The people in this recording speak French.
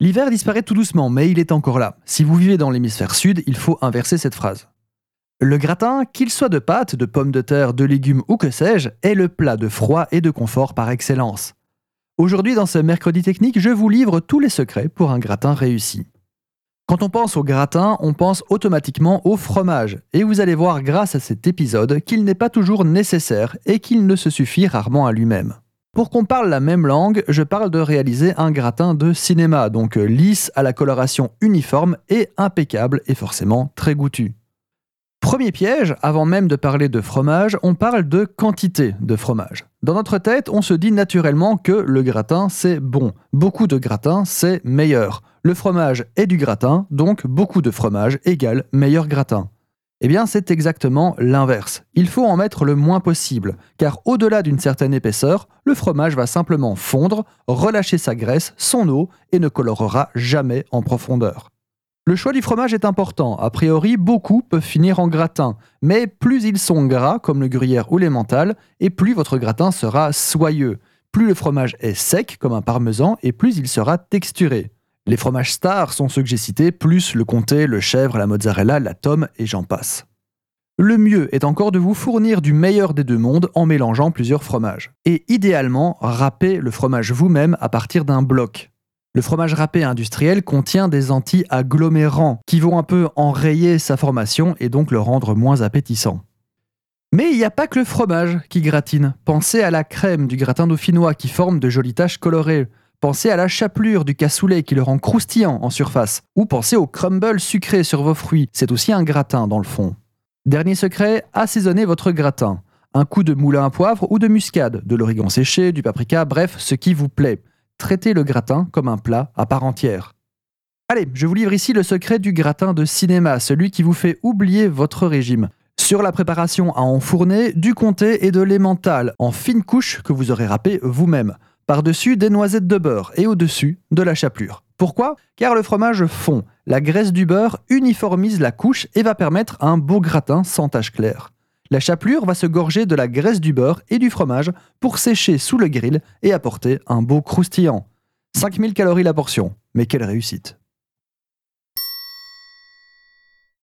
L'hiver disparaît tout doucement, mais il est encore là. Si vous vivez dans l'hémisphère sud, il faut inverser cette phrase. Le gratin, qu'il soit de pâtes, de pommes de terre, de légumes ou que sais-je, est le plat de froid et de confort par excellence. Aujourd'hui, dans ce mercredi technique, je vous livre tous les secrets pour un gratin réussi. Quand on pense au gratin, on pense automatiquement au fromage, et vous allez voir grâce à cet épisode qu'il n'est pas toujours nécessaire et qu'il ne se suffit rarement à lui-même. Pour qu'on parle la même langue, je parle de réaliser un gratin de cinéma, donc lisse à la coloration uniforme et impeccable et forcément très goûtu. Premier piège, avant même de parler de fromage, on parle de quantité de fromage. Dans notre tête, on se dit naturellement que le gratin c'est bon, beaucoup de gratin c'est meilleur. Le fromage est du gratin, donc beaucoup de fromage égale meilleur gratin. Eh bien, c'est exactement l'inverse. Il faut en mettre le moins possible, car au-delà d'une certaine épaisseur, le fromage va simplement fondre, relâcher sa graisse, son eau, et ne colorera jamais en profondeur. Le choix du fromage est important. A priori, beaucoup peuvent finir en gratin, mais plus ils sont gras, comme le gruyère ou l'emmental, et plus votre gratin sera soyeux. Plus le fromage est sec, comme un parmesan, et plus il sera texturé. Les fromages stars sont ceux que j'ai cités, plus le comté, le chèvre, la mozzarella, la tome et j'en passe. Le mieux est encore de vous fournir du meilleur des deux mondes en mélangeant plusieurs fromages. Et idéalement, râpez le fromage vous-même à partir d'un bloc. Le fromage râpé industriel contient des anti-agglomérants qui vont un peu enrayer sa formation et donc le rendre moins appétissant. Mais il n'y a pas que le fromage qui gratine. Pensez à la crème du gratin dauphinois qui forme de jolies taches colorées. Pensez à la chapelure du cassoulet qui le rend croustillant en surface. Ou pensez au crumble sucré sur vos fruits, c'est aussi un gratin dans le fond. Dernier secret, assaisonnez votre gratin. Un coup de moulin à poivre ou de muscade, de l'origan séché, du paprika, bref, ce qui vous plaît. Traitez le gratin comme un plat à part entière. Allez, je vous livre ici le secret du gratin de cinéma, celui qui vous fait oublier votre régime. Sur la préparation à enfourner, du comté et de l'emmental en fines couches que vous aurez râpé vous-même. Par-dessus, des noisettes de beurre et au-dessus, de la chapelure. Pourquoi? Car le fromage fond. La graisse du beurre uniformise la couche et va permettre un beau gratin sans tache claire. La chapelure va se gorger de la graisse du beurre et du fromage pour sécher sous le grill et apporter un beau croustillant. 5000 calories la portion, mais quelle réussite